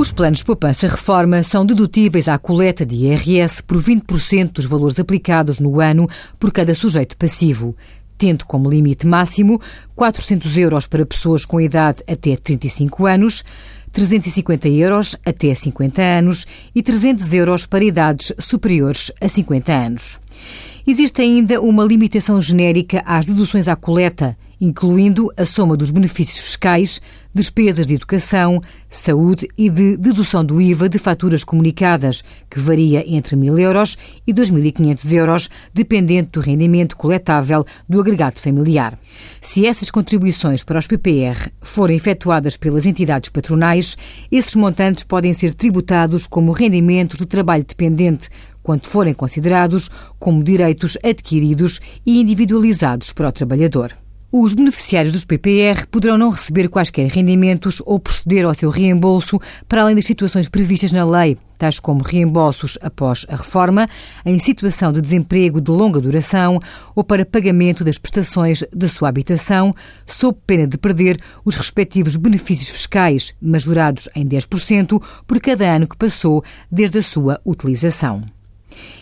Os planos de poupança-reforma são dedutíveis à coleta de IRS por 20% dos valores aplicados no ano por cada sujeito passivo, tendo como limite máximo 400 euros para pessoas com idade até 35 anos, 350 euros até 50 anos e 300 euros para idades superiores a 50 anos. Existe ainda uma limitação genérica às deduções à coleta, incluindo a soma dos benefícios fiscais, despesas de educação, saúde e de dedução do IVA de faturas comunicadas, que varia entre 1.000 euros e 2.500 euros, dependente do rendimento coletável do agregado familiar. Se essas contribuições para os PPR forem efetuadas pelas entidades patronais, esses montantes podem ser tributados como rendimentos de trabalho dependente, quando forem considerados como direitos adquiridos e individualizados para o trabalhador. Os beneficiários dos PPR poderão não receber quaisquer rendimentos ou proceder ao seu reembolso para além das situações previstas na lei, tais como reembolsos após a reforma, em situação de desemprego de longa duração ou para pagamento das prestações da sua habitação, sob pena de perder os respectivos benefícios fiscais, majorados em 10% por cada ano que passou desde a sua utilização.